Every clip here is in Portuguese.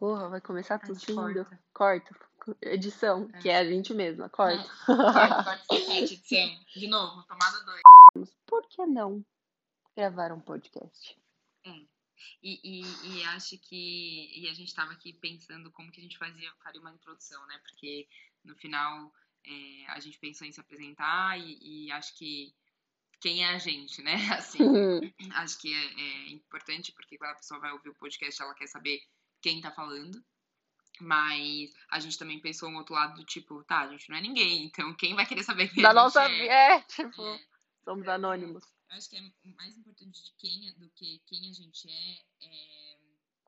Porra, vai começar gente tossindo. corta. Corta. Edição, É. que é a gente mesma. Corta. Corta, corta edição. De novo, tomada 2. Por que não gravar um podcast? E, e, e acho que. E a gente tava aqui pensando como que a gente fazia, faria uma introdução, né? Porque no final é, a gente pensou em se apresentar e, e acho que quem é a gente, né? Assim, acho que é, é importante porque quando a pessoa vai ouvir o podcast, ela quer saber quem tá falando. Mas a gente também pensou um outro lado do tipo, tá, a gente não é ninguém, então quem vai querer saber quem da a gente nossa é? É, tipo, É. somos anônimos. Eu acho que é mais importante de quem, do que quem a gente é, é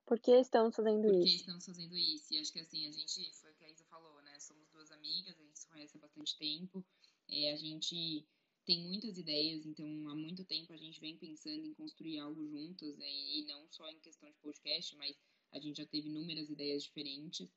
Por que estamos fazendo por que isso? estamos fazendo isso. E acho que assim, a gente, foi o que a Isa falou, né? Somos duas amigas, a gente se conhece há bastante tempo, é, a gente tem muitas ideias, então há muito tempo a gente vem pensando em construir algo juntas, né? e não só em questão de podcast, mas a gente já teve inúmeras ideias diferentes.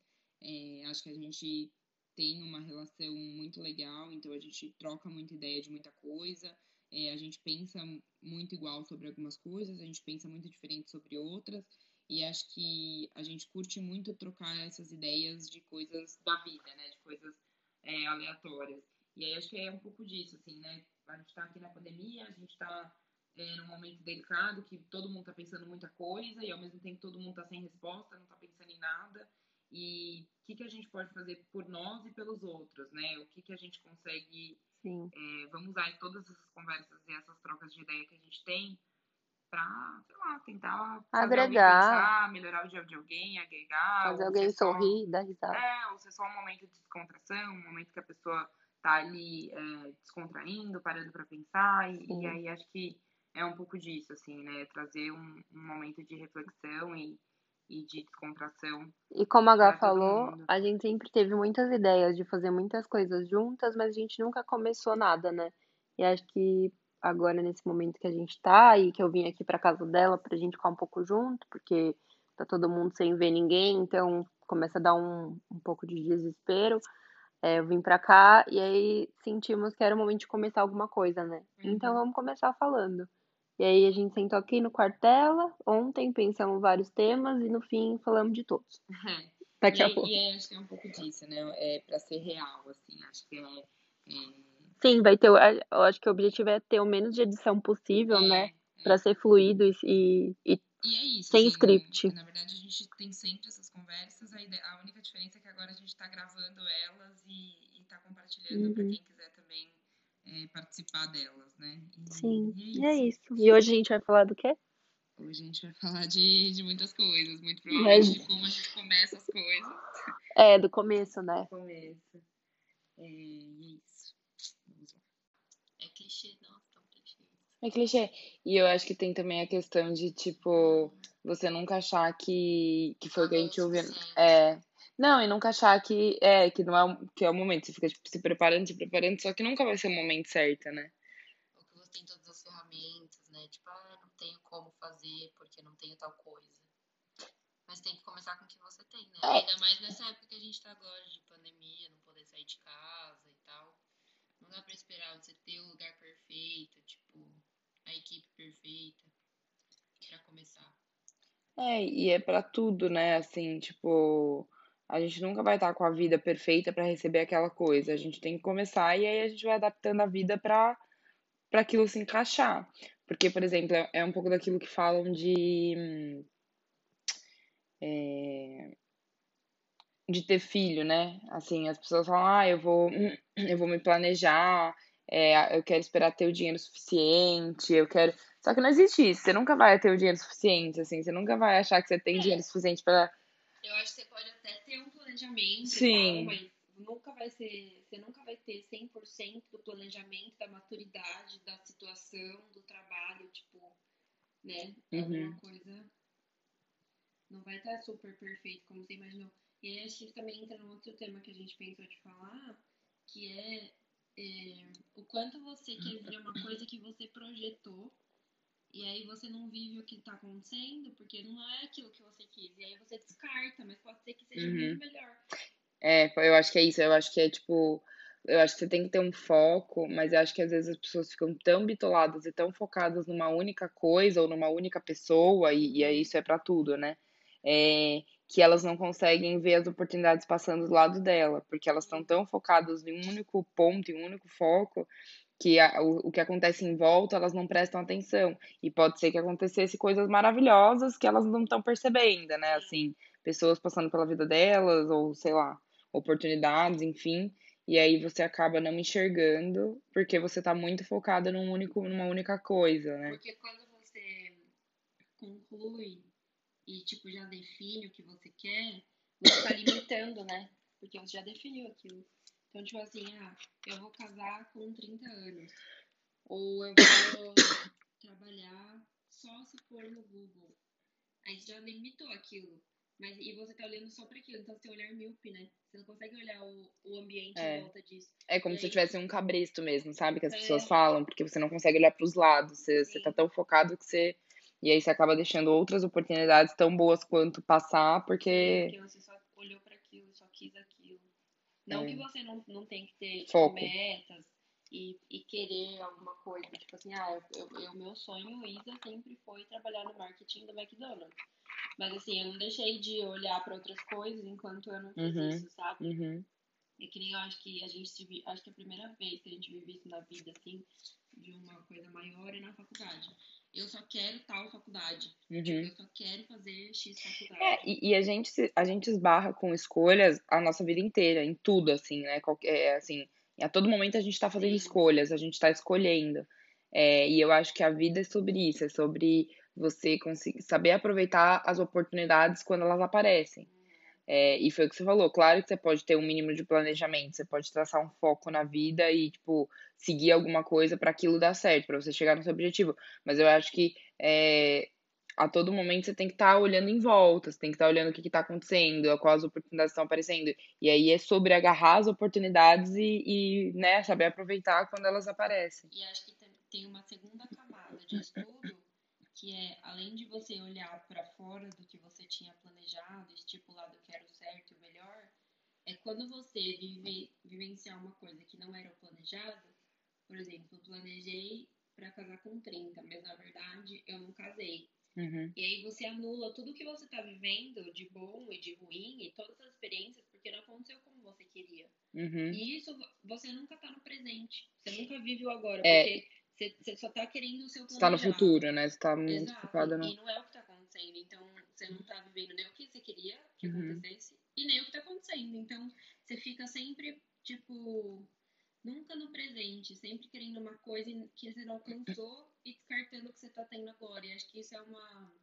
É, acho que a gente tem uma relação muito legal, então a gente troca muita ideia de muita coisa. É, a gente pensa muito igual sobre algumas coisas, a gente pensa muito diferente sobre outras, e acho que a gente curte muito trocar essas ideias de coisas da vida, né? De coisas é, aleatórias. E aí acho que é um pouco disso, assim, né? A gente tá aqui na pandemia, a gente tá é, num momento delicado que todo mundo tá pensando muita coisa e ao mesmo tempo todo mundo tá sem resposta, não tá pensando em nada. E o que, que a gente pode fazer por nós e pelos outros, né? O que, que a gente consegue Sim. é, vamos usar todas essas conversas e essas trocas de ideia que a gente tem pra, sei lá, tentar Agregar. pensar, melhorar o dia de alguém, agregar. Fazer alguém só- sorrir, dar risada. É, ou ser só um momento de descontração, um momento que a pessoa tá ali é, descontraindo, parando pra pensar. E, e aí acho que é um pouco disso, assim, né? Trazer um, um momento de reflexão e, e de descontração. E como a Gá falou, a gente sempre teve muitas ideias de fazer muitas coisas juntas, mas a gente nunca começou nada, né? E acho que agora, nesse momento que a gente tá, e que eu vim aqui pra casa dela pra gente ficar um pouco junto, porque tá todo mundo sem ver ninguém, então começa a dar um, um pouco de desespero. É, eu vim pra cá e aí sentimos que era o momento de começar alguma coisa, né? Então Uhum. vamos começar falando. E aí a gente sentou aqui no quartela, ontem pensamos vários temas e no fim falamos de todos. Daqui e, a pouco. e acho que é um pouco disso, né? É pra ser real, assim. Acho que é. é Sim, vai ter. Eu acho que o objetivo é ter o menos de edição possível, né? é, Pra ser fluido e, e, e é isso. Sem assim, script. Na verdade, a gente tem sempre essas conversas. A, ide- a única diferença é que agora a gente tá gravando elas e, e tá compartilhando Uhum. quem quiser é, participar delas, né? E, sim, e e é isso. E hoje a gente vai falar do quê? Hoje a gente vai falar de, de muitas coisas, muito provavelmente Mas- de como a gente começa as coisas. É, do começo, né? Começa. É, e é isso. Vamos lá. É clichê, não, tão clichê. É clichê. E eu acho que tem também a questão de, tipo, você nunca achar que, que foi o que a gente ouviu. É. Não, e nunca achar que é, que não é, o- que é o momento. Você fica, tipo, se preparando, se preparando, só que nunca vai ser o momento certo, né? ou que você tem todas as ferramentas, né? Tipo, ah, não tenho como fazer porque não tenho tal coisa. Mas tem que começar com o que você tem, né? É. Ainda mais nessa época que a gente tá agora de pandemia, não poder sair de casa e tal. Não dá pra esperar você ter o lugar perfeito, tipo, a equipe perfeita pra começar. É, e é pra tudo, né? Assim, tipo, a gente nunca vai estar com a vida perfeita pra receber aquela coisa. A gente tem que começar e aí a gente vai adaptando a vida pra para aquilo se encaixar. Porque, por exemplo, é- é um pouco daquilo que falam de é, de ter filho, né? Assim, as pessoas falam, ah, eu vou, eu vou me planejar, é, eu quero esperar ter o dinheiro suficiente, eu quero. Só que não existe isso. Você nunca vai ter o dinheiro suficiente, assim. Você nunca vai achar que você tem dinheiro suficiente pra. Eu acho que você pode até ter um planejamento, Sim. tal, mas nunca vai ser, você nunca vai ter 100% do planejamento, da maturidade, da situação, do trabalho, tipo, né? Uhum. Alguma coisa não vai estar super perfeito como você imaginou. E aí acho que também entra num outro tema que a gente pensou de falar, que é, é, o quanto você quer ver uma coisa que você projetou e aí você não vive o que tá acontecendo, porque não é aquilo que você quis. E aí você descarta, mas pode ser que seja Uhum. muito melhor. É, eu acho que é isso. Eu acho que é tipo. Eu acho que você tem que ter um foco, mas eu acho que às vezes as pessoas ficam tão bitoladas e tão focadas numa única coisa ou numa única pessoa, e, e isso é pra tudo, né? É, que elas não conseguem ver as oportunidades passando do lado dela, porque elas estão tão focadas em um único ponto, em um único foco, que a, o, o que acontece em volta elas não prestam atenção. E pode ser que acontecesse coisas maravilhosas que elas não estão percebendo, né? Assim, pessoas passando pela vida delas, ou sei lá, oportunidades, enfim. E aí você acaba não enxergando, porque você tá muito focada num único, numa única coisa, né? Porque quando você conclui e, tipo, já define o que você quer, você tá limitando, né? Porque você já definiu aquilo. Então, tipo assim, ah, eu vou casar com 30 anos. Ou eu vou trabalhar só se for no Google. Aí você já limitou aquilo. Mas, e você tá olhando só para aquilo, então seu olhar míope, né? Você não consegue olhar o, o ambiente é. em volta disso. É como e se aí... tivesse um cabresto mesmo, sabe? Que as é. pessoas falam, porque você não consegue olhar para os lados. Você, você tá tão focado que você. E aí você acaba deixando outras oportunidades tão boas quanto passar, porque. Porque você só olhou para aquilo, só quis aquilo. Não é. que você não, não tem que ter tipo, metas e, e querer alguma coisa. Tipo assim, ah, o meu sonho, Isa, sempre foi trabalhar no marketing do McDonald's. Mas assim, eu não deixei de olhar para outras coisas enquanto eu não fiz uhum. isso, sabe? Uhum. É que nem eu acho que a gente acho que é a primeira vez que a gente vive isso na vida, assim, de uma coisa maior é na faculdade. Eu só quero tal faculdade. Uhum. Tipo, eu só quero fazer X faculdade. É, e, e, a, gente, a gente esbarra com escolhas a nossa vida inteira, em tudo, assim, né? Qualquer, é, assim, a todo momento a gente tá fazendo Sim. escolhas, a gente tá escolhendo. É, e eu acho que a vida é sobre isso, é sobre você conseguir saber aproveitar as oportunidades quando elas aparecem. É, e foi o que você falou, claro que você pode ter um mínimo de planejamento, você pode traçar um foco na vida e, tipo, seguir alguma coisa para aquilo dar certo, para você chegar no seu objetivo. Mas eu acho que é, a todo momento você tem que estar tá olhando em volta, você tem que estar tá olhando o que está acontecendo, quais oportunidades estão aparecendo. E aí é sobre agarrar as oportunidades e, e né, saber aproveitar quando elas aparecem. E acho que tem uma segunda camada de estudo que é além de você olhar para fora do que você tinha planejado, estipulado que era o certo e o melhor, é quando você vive, vivenciar uma coisa que não era planejado. Por exemplo, planejei para casar com 30, mas na verdade eu não casei. Uhum. E aí você anula tudo que você está vivendo de bom e de ruim e todas as experiências porque não aconteceu como você queria. Uhum. E isso você nunca está no presente. Você nunca vive o agora. É, porque você só tá querendo o seu Você tá no futuro, né? Você tá muito Exato. focada no... E não é o que tá acontecendo. Então, você não tá vivendo nem o que você queria que uhum. acontecesse e nem o que tá acontecendo. Então, você fica sempre, tipo, nunca no presente, sempre querendo uma coisa que você não alcançou e descartando o que você tá tendo agora. E acho que isso é uma.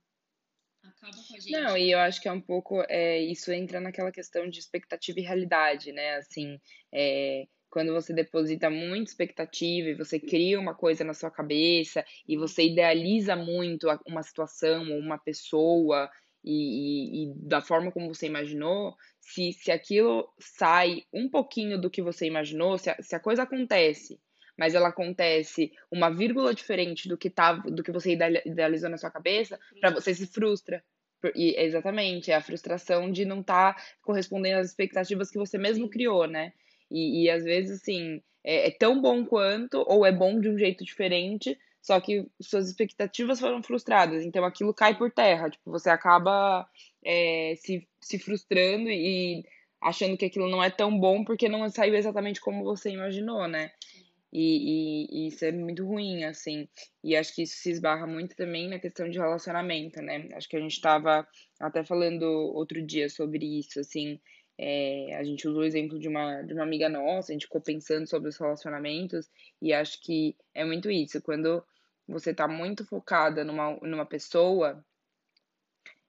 Acaba com a gente. Não, e eu acho que é um pouco. É, isso entra naquela questão de expectativa e realidade, né? Assim, é, quando você deposita muita expectativa e você cria uma coisa na sua cabeça e você idealiza muito uma situação ou uma pessoa e, e, e, da forma como você imaginou, se, se aquilo sai um pouquinho do que você imaginou, se a, se a coisa acontece, mas ela acontece uma vírgula diferente do que, tá, do que você idealizou na sua cabeça, para você se frustra. E, exatamente, é a frustração de não estar tá correspondendo às expectativas que você mesmo criou, né? E, e às vezes, assim, é, é tão bom quanto, ou é bom de um jeito diferente, só que suas expectativas foram frustradas, então aquilo cai por terra, tipo, você acaba é, se, se frustrando e achando que aquilo não é tão bom porque não saiu exatamente como você imaginou, né? E, e, e, isso é muito ruim, assim. E acho que isso se esbarra muito também na questão de relacionamento, né? Acho que a gente estava até falando outro dia sobre isso, assim. É, a gente usou o exemplo de uma, de uma amiga nossa, a gente ficou pensando sobre os relacionamentos e acho que é muito isso. Quando você tá muito focada numa, numa pessoa,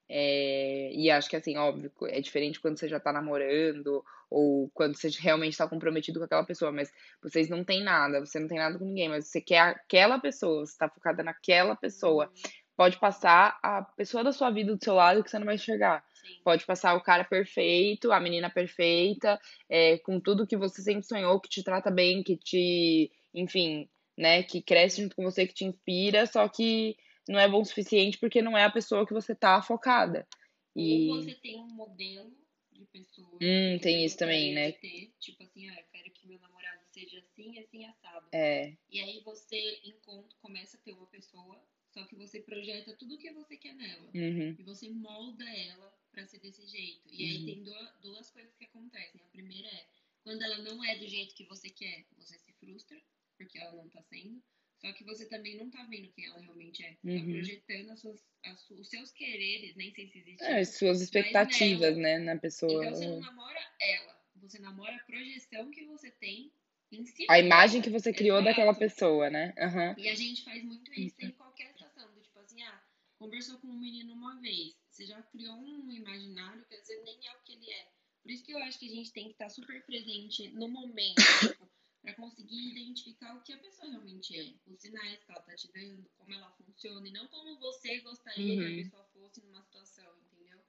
é, e acho que assim, óbvio, é diferente quando você já tá namorando ou quando você realmente tá comprometido com aquela pessoa, mas vocês não têm nada, você não tem nada com ninguém, mas você quer aquela pessoa, você tá focada naquela pessoa. Pode passar a pessoa da sua vida do seu lado que você não vai enxergar. Pode passar o cara perfeito, a menina perfeita, é, com tudo que você sempre sonhou, que te trata bem, que te, enfim, né, que cresce junto com você, que te inspira, só que não é bom o suficiente porque não é a pessoa que você tá focada. E... Ou você tem um modelo de pessoa. Hum, tem isso também, né? Ter, tipo assim, ah, eu quero que meu namorado seja assim, assim, assado. É. E aí você encontra, começa a ter uma pessoa, só que você projeta tudo o que você quer nela. Uhum. E você molda ela para ser desse jeito. E aí Uhum. tem duas, duas coisas que acontecem. A primeira é, quando ela não é do jeito que você quer, você se frustra, porque ela não tá sendo. Só que você também não tá vendo quem ela realmente é. Tá Uhum. projetando as suas, as os seus quereres, nem sei se existe É, suas expectativas, né, na pessoa. Então você não namora ela, você namora a projeção que você tem em si. A imagem que você criou Exato. daquela pessoa, né? Aham. E a gente faz muito isso em qualquer situação. Do tipo assim, ah, conversou com um menino uma vez. Você já criou um imaginário que às vezes nem é o que ele é. Por isso que eu acho que a gente tem que estar super presente no momento, tipo, pra conseguir identificar o que a pessoa realmente é. Os sinais que ela tá te dando, como ela funciona, e não como você gostaria que Uhum. a pessoa fosse numa situação, entendeu?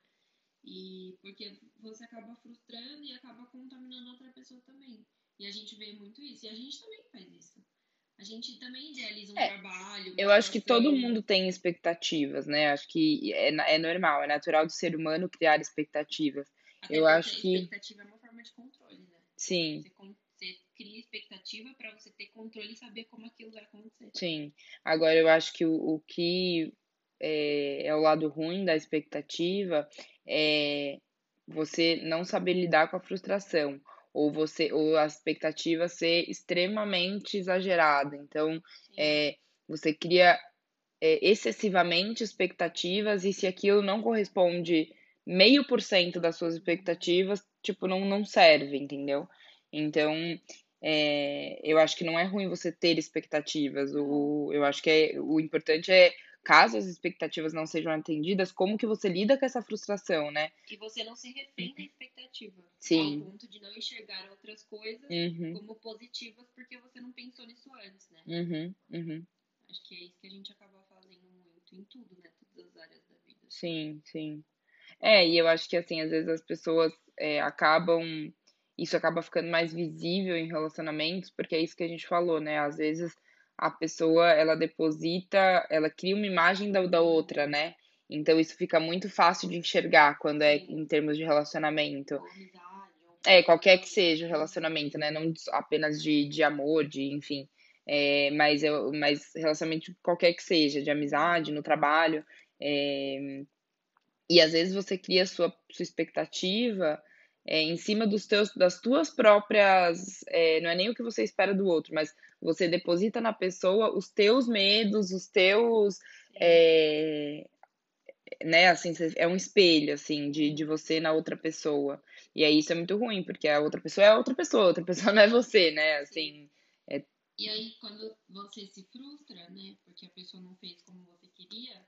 E porque você acaba frustrando e acaba contaminando outra pessoa também. E a gente vê muito isso. E a gente também faz isso. A gente também idealiza um É, trabalho. Eu acho que todo mundo tem expectativas, né? Acho que é, é normal, é natural do ser humano criar expectativas. Até eu acho que- expectativa é uma forma de controle, né? Sim, Você, você cria expectativa pra você ter controle e saber como aquilo vai acontecer. sim. Agora eu acho que o, o que é, é o lado ruim da expectativa é você não saber lidar com a frustração. Ou você, ou a expectativa ser extremamente exagerada. Então, é, você cria é, excessivamente expectativas e se aquilo não corresponde meio por cento das suas expectativas, tipo, não, não serve, entendeu? Então, é, eu acho que não é ruim você ter expectativas. O, eu acho que é, o importante é, caso as expectativas não sejam atendidas, como que você lida com essa frustração, né? E você não se refém da expectativa. Sim. Ao ponto de não enxergar outras coisas Uhum, como positivas porque você não pensou nisso antes, né? uhum, uhum. Acho que é isso que a gente acaba fazendo muito em tudo, né? Todas as áreas da vida. Sim, sim. É, e eu acho que assim, às vezes as pessoas é, acabam. Isso acaba ficando mais visível em relacionamentos, porque é isso que a gente falou, né? Às vezes a pessoa, ela deposita, ela cria uma imagem da, da outra, né? Então isso fica muito fácil de enxergar quando é em termos de relacionamento. É, qualquer que seja o relacionamento, né? Não apenas de, de amor, de, enfim. É, mas, eu, mas relacionamento qualquer que seja, de amizade, no trabalho. é, e às vezes você cria sua, sua expectativa é, em cima dos teus, das tuas próprias. é, não é nem o que você espera do outro, mas você deposita na pessoa os teus medos, os teus. é, né, assim, é um espelho, assim, de, de você na outra pessoa. E aí isso é muito ruim, porque a outra pessoa é a outra pessoa, a outra pessoa não é você, né, assim. E aí, quando você se frustra, né? Porque a pessoa não fez como você queria,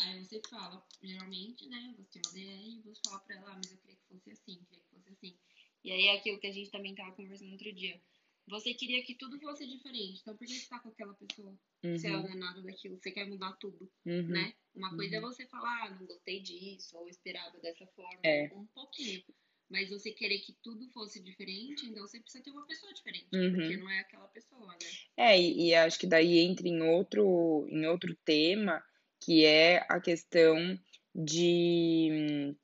aí você fala, geralmente, né? Você tem uma DR e você fala pra ela, ah, mas eu queria que fosse assim, queria que fosse assim. E aí é aquilo que a gente também tava conversando outro dia. Você queria que tudo fosse diferente, então por que você tá com aquela pessoa? Uhum, não é nada daquilo, você quer mudar tudo, uhum, né? Uma coisa é uhum. você falar, ah, não gostei disso, ou esperava dessa forma, É. um pouquinho. Mas você querer que tudo fosse diferente, então você precisa ter uma pessoa diferente, Uhum. porque não é aquela pessoa, né? É, e, e acho que daí entra em outro, em outro tema, que é a questão de.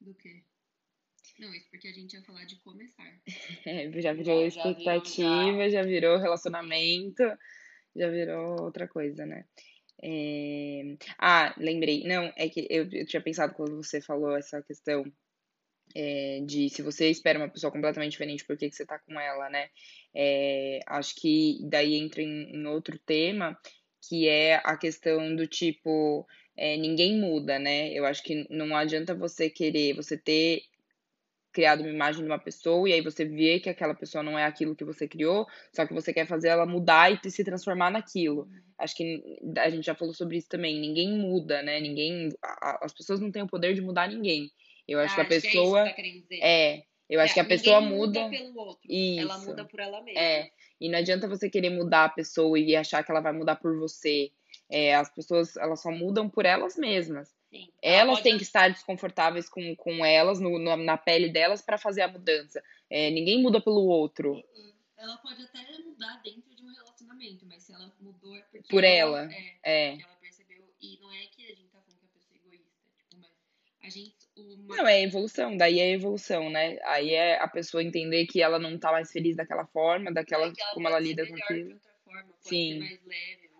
Do quê? Não, isso porque a gente ia falar de começar. é, já virou Já- já virou, expectativa, já virou relacionamento, já virou outra coisa, né? É, Ah, lembrei. Não, é que eu, eu tinha pensado quando você falou essa questão é, de se você espera uma pessoa completamente diferente, por que que você tá com ela, né? É, acho que daí entra em, em outro tema, que é a questão do tipo, é, ninguém muda, né? Eu acho que não adianta você querer, você ter criado uma imagem de uma pessoa e aí você vê que aquela pessoa não é aquilo que você criou, só que você quer fazer ela mudar e se transformar naquilo. Acho que a gente já falou sobre isso também. Ninguém muda, né? Ninguém, as pessoas não têm o poder de mudar ninguém. Eu acho que a Ah, é pessoa que tá é, eu acho É, que a pessoa muda. pelo outro. Ela Isso. muda por ela mesma. É, e não adianta você querer mudar a pessoa e achar que ela vai mudar por você. É, as pessoas, elas só mudam por elas mesmas. Sim. Ela Elas pode- têm que estar desconfortáveis com, com elas, no, no- na pele delas, para fazer a mudança. É, ninguém muda pelo outro. Ela pode até mudar dentro de um relacionamento, mas se ela mudou é porque por ela. É, É. porque ela percebeu. E não é que a gente tá falando que a pessoa é egoísta. Tipo, mas a gente. Uma... Não, é evolução, daí é evolução, né? Aí é a pessoa entender que ela não tá mais feliz daquela forma, daquela, é ela como ela lida com aquilo. outra forma, pode Sim. ser mais leve,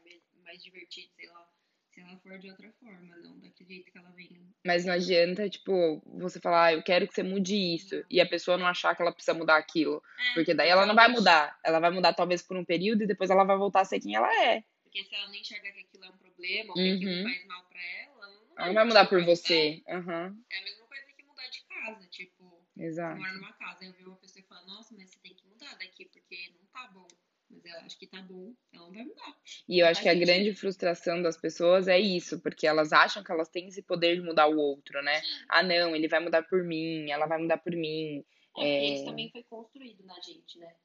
mais divertido, sei lá. se ela for de outra forma, não daquele jeito que ela vem. Mas não adianta, tipo, você falar, ah, eu quero que você mude isso, Não. e a pessoa não achar que ela precisa mudar aquilo. É, Porque daí ela não vai mudar. Ela vai mudar talvez por um período e depois ela vai voltar a ser quem ela é. Porque se ela não enxergar que aquilo é um problema, ou que aquilo Uhum. faz mal pra ela, ela não Ela não vai mudar por você. Aham, É a mesma coisa que mudar de casa, tipo, você exato. mora numa casa, eu vi uma pessoa que fala, nossa, mas você tem que mudar daqui, porque não tá bom. Mas ela acha que tá bom, ela não vai mudar. E eu acho que a faz grande frustração das pessoas é isso, porque elas acham que elas têm esse poder de mudar o outro, né? Ah, não, ele vai mudar por mim, ela vai mudar por mim. É, É. isso também foi construído na gente, né?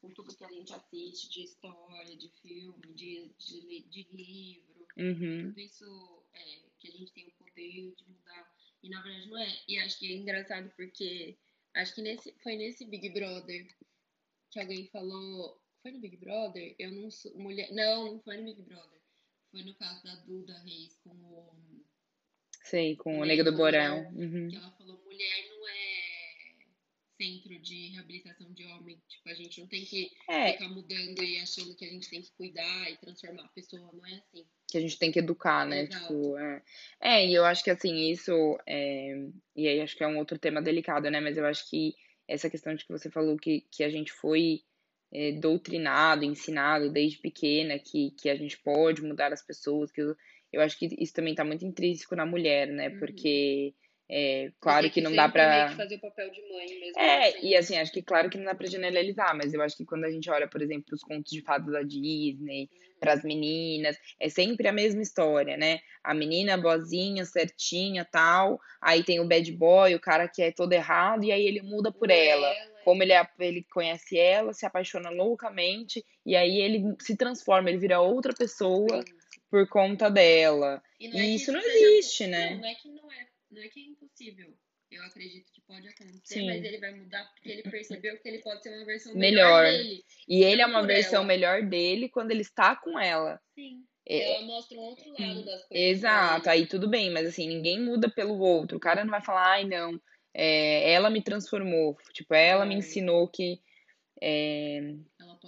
Com tudo que a gente assiste de história, de filme, de, de, de livro. Uhum. Tudo isso é, que a gente tem o poder de mudar. E na verdade não é. E acho que é engraçado porque acho que nesse, foi nesse Big Brother que alguém falou. Foi no Big Brother? Eu não sou mulher. Não, não foi no Big Brother. Foi no caso da Duda Reis com o. Sei, com o Nego do. Borel. Uhum. que ela falou, mulher não é centro de reabilitação de homem. Tipo, a gente não tem que É, ficar mudando e achando que a gente tem que cuidar e transformar a pessoa, não é assim. que a gente tem que educar, né? Exato. Tipo, é. É, e eu acho que assim, isso. É... E aí acho que é um outro tema delicado, né? Mas eu acho que essa questão de que você falou que, que a gente foi é, doutrinado, ensinado desde pequena, que, que a gente pode mudar as pessoas, que eu, eu acho que isso também tá muito intrínseco na mulher, né? Uhum. Porque, é, claro Tem que não dá que fazer o papel de mãe mesmo. É, assim. e assim, acho que claro que não dá pra generalizar, mas eu acho que quando a gente olha, por exemplo, os contos de fadas da Disney, para as meninas, é sempre a mesma história, né? A menina boazinha, certinha, tal, aí tem o bad boy, o cara que é todo errado, e aí ele muda por ela. Como ele, é- ele conhece ela, se apaixona loucamente, e aí ele se transforma, ele vira outra pessoa por conta dela. E, E isso que não seja- existe, né? Não, não é que não é, não é que é impossível. Eu acredito que pode acontecer, Sim. mas ele vai mudar porque ele percebeu que ele pode ser uma versão Melhor. melhor, dele. E ele é uma versão ela. melhor dele quando ele está com ela. Sim. É, Ela mostra um outro lado das coisas. Exato, ele. aí tudo bem, mas assim, ninguém muda pelo outro. O cara não vai falar, ai não, é, ela me transformou, tipo, ela me É. ensinou que. é,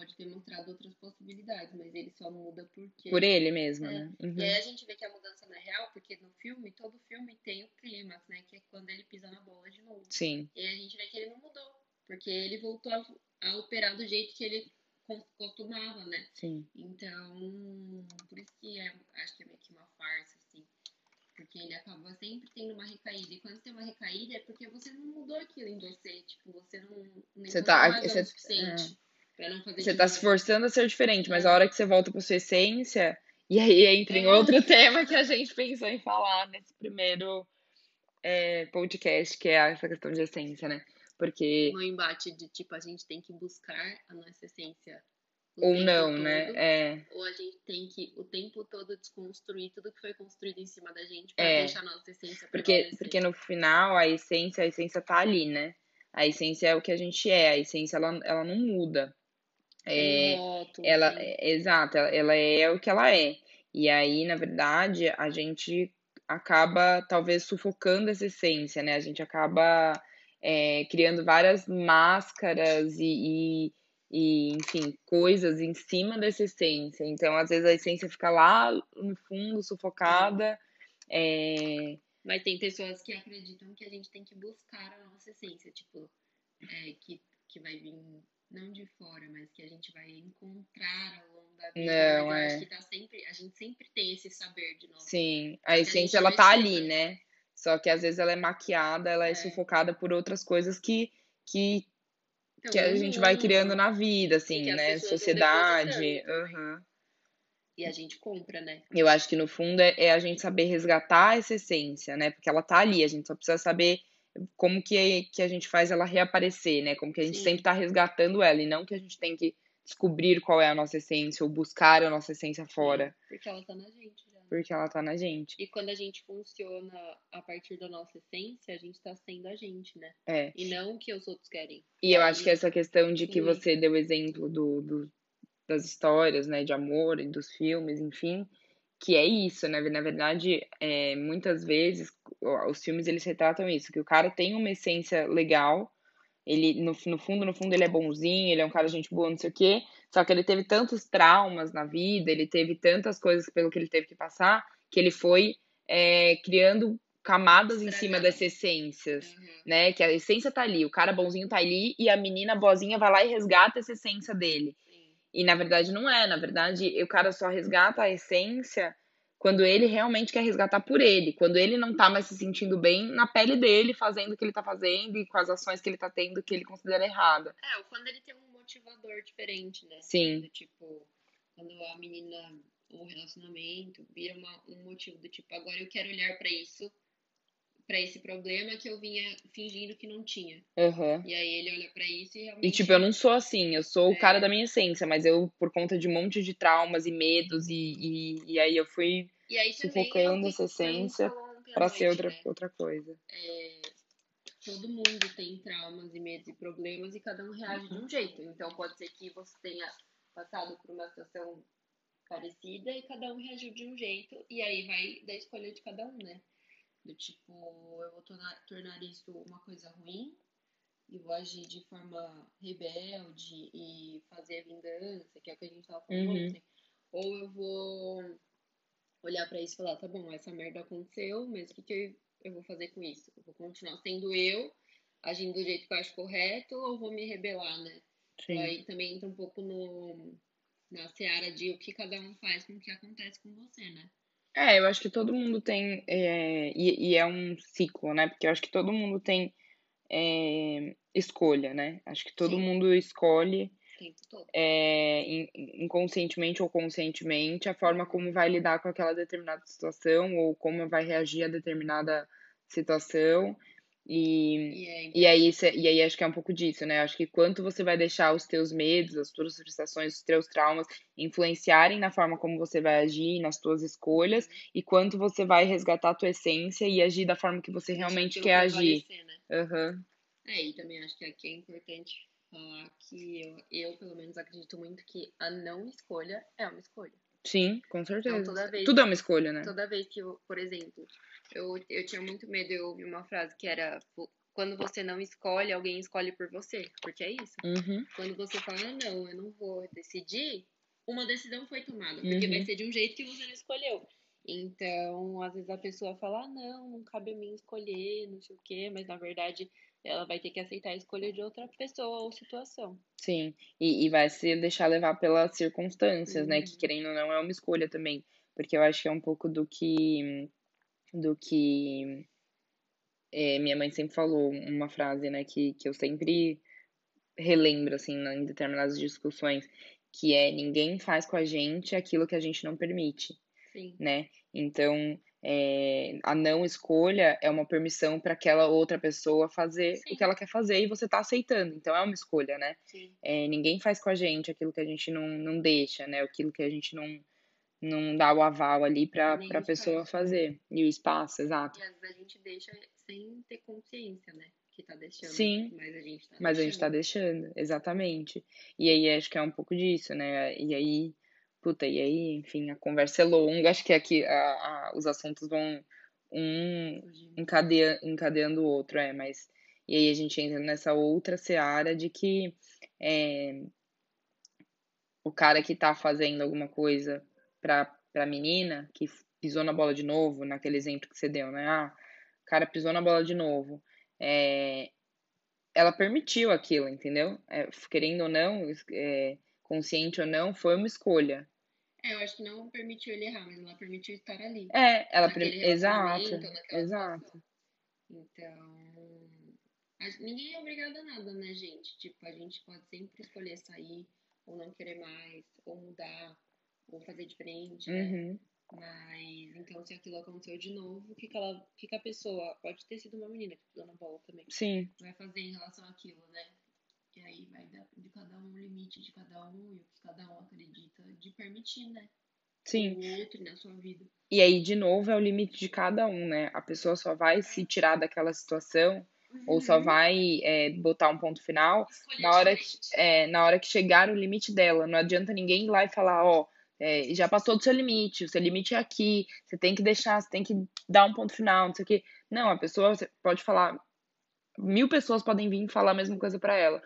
pode ter mostrado outras possibilidades, mas ele só muda porque. por ele mesmo, É. né? Uhum. E aí a gente vê que a mudança não é real, porque no filme, todo filme tem o clímax, né? Que é quando ele pisa na bola de novo. Sim, E aí a gente vê que ele não mudou. Porque ele voltou a, a operar do jeito que ele cos- costumava, né? sim. Então, por isso que é, acho que é meio que uma farsa, assim. Porque ele acaba sempre tendo uma recaída. E quando tem uma recaída é porque você não mudou aquilo em você. Tipo, você não, Você tá- encontrou você- o Você tá novo. se forçando a ser diferente, mas a hora que você volta pra sua essência, e aí entra em outro tema que a gente pensou em falar nesse primeiro é, podcast, que é essa questão de essência, né? Porque. No embate de, tipo, a gente tem que buscar a nossa essência. Ou não, todo, né? É. Ou a gente tem que o tempo todo desconstruir tudo que foi construído em cima da gente pra É. deixar a nossa essência Porque, porque no final a essência, a essência tá ali, né? A essência é o que a gente é, a essência ela, ela não muda. É, rótulo, ela, assim. é, exato, ela, ela é o que ela é. E aí, na verdade, a gente acaba talvez sufocando essa essência, né? A gente acaba é, criando várias máscaras e, e, e, enfim, coisas em cima dessa essência. Então, às vezes a essência fica lá no fundo, sufocada. É, Mas tem pessoas que acreditam que a gente tem que buscar a nossa essência, tipo, é, que, que vai vir não de fora, mas que a gente vai encontrar ao longo da vida. Não, é. acho que tá sempre, a gente sempre tem esse saber de nós. Sim, a essência ela tá ali, né? Só que às vezes ela é maquiada, ela é, É. sufocada por outras coisas que, que, Então, que a gente vai mundo, criando na vida, assim, né? Sociedade. aham. E a gente compra, né? Eu acho que no fundo é, é a gente saber resgatar essa essência, né? Porque ela tá ali, a gente só precisa saber como que, que a gente faz ela reaparecer, né? Como que a gente Sim. sempre tá resgatando ela, e não que a gente tem que descobrir qual é a nossa essência ou buscar a nossa essência fora, Porque ela tá na gente já. né? porque ela tá na gente. E quando a gente funciona a partir da nossa essência, a gente tá sendo a gente, né? É. E não o que os outros querem. E eu acho que essa questão de que Sim. você deu exemplo do, do- das histórias, né, de amor e dos filmes, enfim, que é isso, né? Na verdade, é, muitas vezes os filmes eles retratam isso, que o cara tem uma essência legal, ele no, no fundo, no fundo ele é bonzinho, ele é um cara gente boa, não sei o quê, só que ele teve tantos traumas na vida, ele teve tantas coisas pelo que ele teve que passar, que ele foi é, criando camadas em cima dessas essências, Uhum. né? Que a essência tá ali, o cara bonzinho tá ali e a menina boazinha vai lá e resgata essa essência dele. Sim. E na verdade não é, na verdade o cara só resgata a essência quando ele realmente quer resgatar por ele, quando ele não tá mais se sentindo bem na pele dele, fazendo o que ele tá fazendo e com as ações que ele tá tendo que ele considera errada. É, ou quando ele tem um motivador diferente, né? Sim. Do tipo, quando a menina, o relacionamento, vira uma, um motivo do tipo, agora eu quero olhar pra isso, pra esse problema que eu vinha fingindo que não tinha. Aham. E aí ele olha pra isso e realmente. E tipo, eu não sou assim, eu sou o cara É. da minha essência, mas eu, por conta de um monte de traumas e medos, e, e, e aí eu fui E aí sufocando essa essência pra ser outra, né? outra coisa. É, todo mundo tem traumas e medos e problemas e cada um reage de um jeito. Então pode ser que você tenha passado por uma situação parecida e cada um reagiu de um jeito e aí vai da escolha de cada um, né? Do tipo, eu vou tornar, tornar isso uma coisa ruim e vou agir de forma rebelde e fazer vingança, que é o que a gente tava falando Uhum. ontem. Ou eu vou olhar pra isso e falar, tá bom, essa merda aconteceu, mas o que, que eu, eu vou fazer com isso? Eu vou continuar sendo eu, agindo do jeito que eu acho correto, ou vou me rebelar, né? Sim. Aí também entra um pouco no, na seara de o que cada um faz com o que acontece com você, né? É, eu acho que todo mundo tem, é, e, e é um ciclo, né? Porque eu acho que todo mundo tem é, escolha, né? Acho que todo Sim. mundo escolhe. É, in- inconscientemente ou conscientemente a forma como vai lidar com aquela determinada situação ou como vai reagir a determinada situação. E, E é e aí, e aí acho que é um pouco disso, né? Acho que quanto você vai deixar os teus medos, as tuas frustrações, os teus traumas influenciarem na forma como você vai agir, nas tuas escolhas, e quanto você vai resgatar a tua essência e agir da forma que você realmente aquilo quer agir. né? Aham. É, e também acho que aqui é importante falar que eu, eu, pelo menos, acredito muito que a não escolha é uma escolha. Sim, com certeza. Então, toda vez Tudo é uma escolha, né? Toda vez que, eu, por exemplo, eu, eu tinha muito medo, eu ouvi uma frase que era: "Vo- quando você não escolhe, alguém escolhe por você. Porque é isso. Uhum. Quando você fala, ah, não, eu não vou decidir, uma decisão foi tomada. Porque Uhum. vai ser de um jeito que você não escolheu. Então, às vezes a pessoa fala, ah, não, não cabe a mim escolher, não sei o quê, mas na verdade ela vai ter que aceitar a escolha de outra pessoa ou situação. Sim, e, e vai se deixar levar pelas circunstâncias, né? Que Uhum. querendo ou não é uma escolha também. Porque eu acho que é um pouco do que do que é, minha mãe sempre falou, uma frase, né, que, que eu sempre relembro, assim, em determinadas discussões, que é ninguém faz com a gente aquilo que a gente não permite, Sim. né? Então, é, a não escolha é uma permissão para aquela outra pessoa fazer Sim. o que ela quer fazer e você tá aceitando. Então, é uma escolha, né? É, ninguém faz com a gente aquilo que a gente não, não deixa, né? Aquilo que a gente não, não dá o aval ali pra o pessoa espaço. fazer. E o espaço, exato. E às vezes a gente deixa sem ter consciência, né? Que tá deixando. Sim. Mas a gente tá Mas a gente tá deixando. deixando, exatamente. E aí acho que é um pouco disso, né? E aí, puta, e aí, enfim, a conversa é longa, acho que aqui a, a- os assuntos vão um encadea, encadeando o outro, é, mas. E aí a gente entra nessa outra seara de que é, o cara que tá fazendo alguma coisa pra, pra menina, que pisou na bola de novo, naquele exemplo que você deu, né? Ah, o cara pisou na bola de novo. É, ela permitiu aquilo, entendeu? É, querendo ou não, é, consciente ou não, foi uma escolha. É, eu acho que não permitiu ele errar, mas ela permitiu estar ali. É, ela Naquele per- exato, exato. situação. Então, a- ninguém é obrigado a nada, né, gente? Tipo, a gente pode sempre escolher sair, ou não querer mais, ou mudar, ou fazer diferente, né? Uhum. Mas, então, se aquilo aconteceu de novo, o que, que, ela, que, que a pessoa, pode ter sido uma menina que pisou na bola também, Sim, vai fazer em relação àquilo, né? E aí vai dar de cada um o limite de cada um e o que cada um acredita de permitir, né? sim. O outro na sua vida. E aí, de novo, é o limite de cada um, né? A pessoa só vai se tirar daquela situação ou só vai é, botar um ponto final Escolher na hora, que, é, na hora que chegar o limite dela. Não adianta ninguém ir lá e falar, ó, é, já passou do seu limite, o seu limite é aqui, você tem que deixar, você tem que dar um ponto final, não sei o quê. Não, a pessoa pode falar, mil pessoas podem vir falar a mesma coisa pra ela.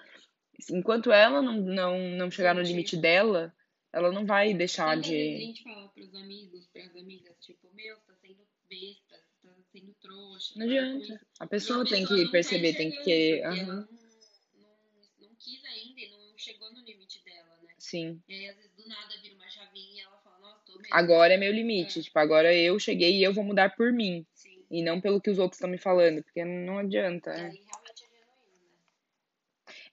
Enquanto ela não, não, não chegar no limite dela, ela não vai deixar Quantas vezes a de. gente fala pros amigos, pras amigas, tipo, meu, tá sendo besta, tá sendo trouxa. Não com adianta. A pessoa tem que não perceber, tá tem que ela não, não, não quis ainda e não chegou no limite dela, né? Sim. E aí, às vezes, do nada, vira uma chavinha e ela fala, nossa, tô mesmo. Agora é meu limite. É. Tipo, agora eu cheguei e eu vou mudar por mim. Sim. E não pelo que os outros estão me falando. Porque não adianta. E é. aí, realmente, é genuíno, né?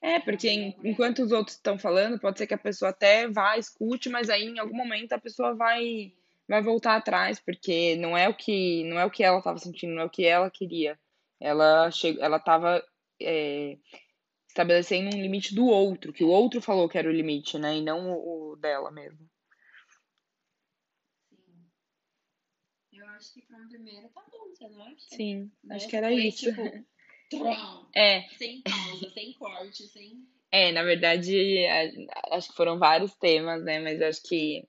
É, porque en- enquanto os outros estão falando, pode ser que a pessoa até vá, escute, mas aí em algum momento a pessoa vai vai voltar atrás, porque não é o que não é o que ela estava sentindo, não é o que ela queria. Ela chegou, ela estava estabelecendo um limite do outro, que o outro falou que era o limite, né, e não o, o dela mesmo. Sim. Eu acho que pra um primeiro tá bom, você não acha? Sim, Né? acho que era isso. Tipo, É, sem pausa, sem corte, sem. é, na verdade, acho que foram vários temas, né, mas acho que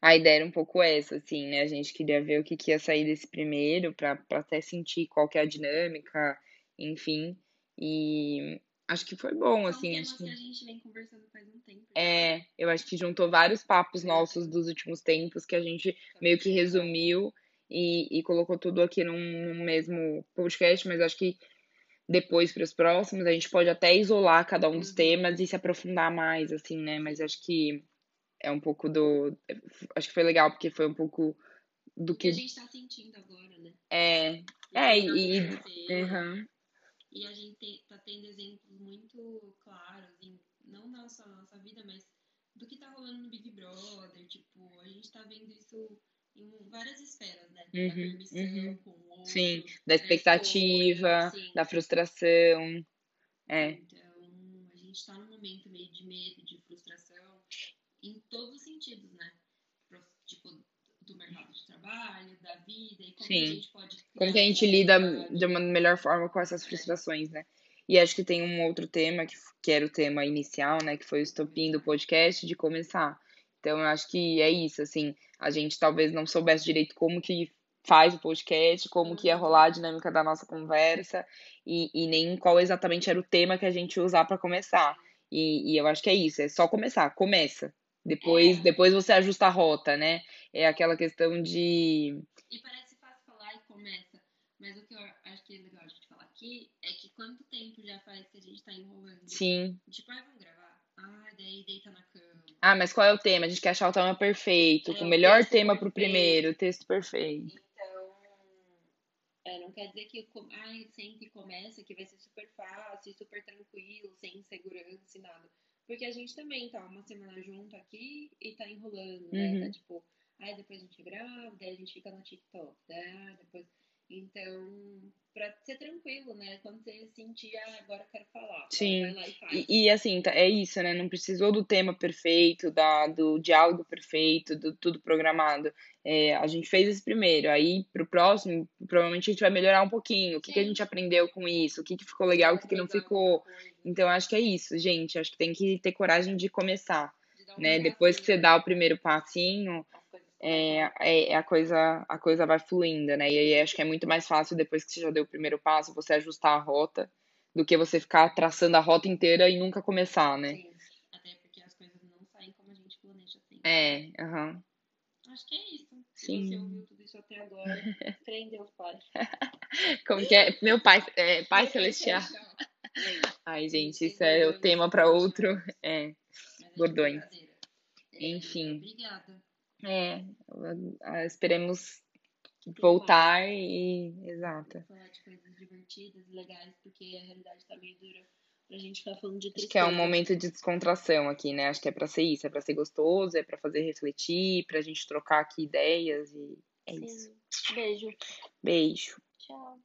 A ideia era um pouco essa, assim, né? A gente queria ver o que, que ia sair desse primeiro, pra, pra até sentir qual que é a dinâmica, enfim. E acho que foi bom, São assim, acho que que. a gente vem conversando faz um tempo. É, eu acho que juntou vários papos nossos dos últimos tempos que a gente meio que resumiu e, e colocou tudo aqui num, num mesmo podcast, mas acho que depois para os próximos a gente pode até isolar cada um dos Uhum. temas e se aprofundar mais, assim, né? Mas acho que é um pouco do. Acho que foi legal, porque foi um pouco do O que a que. gente tá sentindo agora, né? É. Que É, e. Uhum, E a gente te- tá tendo exemplos muito claros, em, não da nossa, nossa vida, mas do que tá rolando no Big Brother. Tipo, a gente tá vendo isso em várias esferas, né? Da Uhum, permissão uhum. com o outro, sim, da da expectativa, sim. da frustração. É. Então, a gente tá num momento meio de medo, de frustração, em todos os sentidos, né? Tipo, do mercado de trabalho, da vida, e como Sim. a gente pode Como que a gente lida de uma melhor forma com essas frustrações, né? E acho que tem um outro tema, que, que era o tema inicial, né? Que foi o estopim do podcast, de começar. Então, eu acho que é isso, assim. A gente talvez não soubesse direito como que faz o podcast, como que ia Uhum. rolar a dinâmica da nossa conversa, e, e nem qual exatamente era o tema que a gente ia usar para começar. E, e eu acho que é isso, é só começar, começa. Depois, É. depois você ajusta a rota, né? É aquela questão de. E parece fácil falar e começa. Mas o que eu acho que é legal a gente falar aqui é que quanto tempo já faz que a gente tá enrolando? Sim. Tipo, ai, vamos gravar? Ai, daí deita na cama. Ah, mas qual é o tema? A gente quer achar o tema perfeito, É, o o melhor tema pro perfeito. primeiro, o texto perfeito. Então, é, não quer dizer que ai, senta e começa, que vai ser super fácil, super tranquilo, sem insegurança e nada. Porque a gente também tá uma semana junto aqui e tá enrolando, né? Uhum. Tá tipo, aí depois a gente grava, daí a gente fica no TikTok, né? Depois... Então, pra ser tranquilo, né? Quando você sentir, ah, agora eu quero falar. Sim. Vai lá e faz. E, e, assim, tá- é isso, né? Não precisou do tema perfeito, da, do diálogo perfeito, do tudo programado. É, a gente fez esse primeiro, aí pro próximo, provavelmente a gente vai melhorar um pouquinho. O que, que a gente aprendeu com isso? O que, que ficou legal, o que, que não ficou. Então, acho que é isso, gente. Acho que tem que ter coragem de começar, de um né? Depois que você dá o primeiro passinho, é, é, é a coisa a coisa vai fluindo, né? E aí acho que é muito mais fácil depois que você já deu o primeiro passo, você ajustar a rota, do que você ficar traçando a rota inteira e nunca começar, né? Sim. Até porque as coisas não saem como a gente planeja sempre. É, aham. Acho que é isso. Se Sim. você ouviu tudo isso até agora, Deus Pai. Como que é? Meu pai, é, pai Meu celestial. É Ai, gente, isso é o tema para outro. É, Mas gente é. É, Enfim. Obrigada. É, esperemos voltar e exato. Falar de coisas divertidas e legais, porque a realidade tá meio dura pra gente ficar falando de Acho tristeza. que é um momento de descontração aqui, né? Acho que é pra ser isso, é pra ser gostoso, é pra fazer refletir, pra gente trocar aqui ideias e é isso. Sim. Beijo. Beijo. Tchau.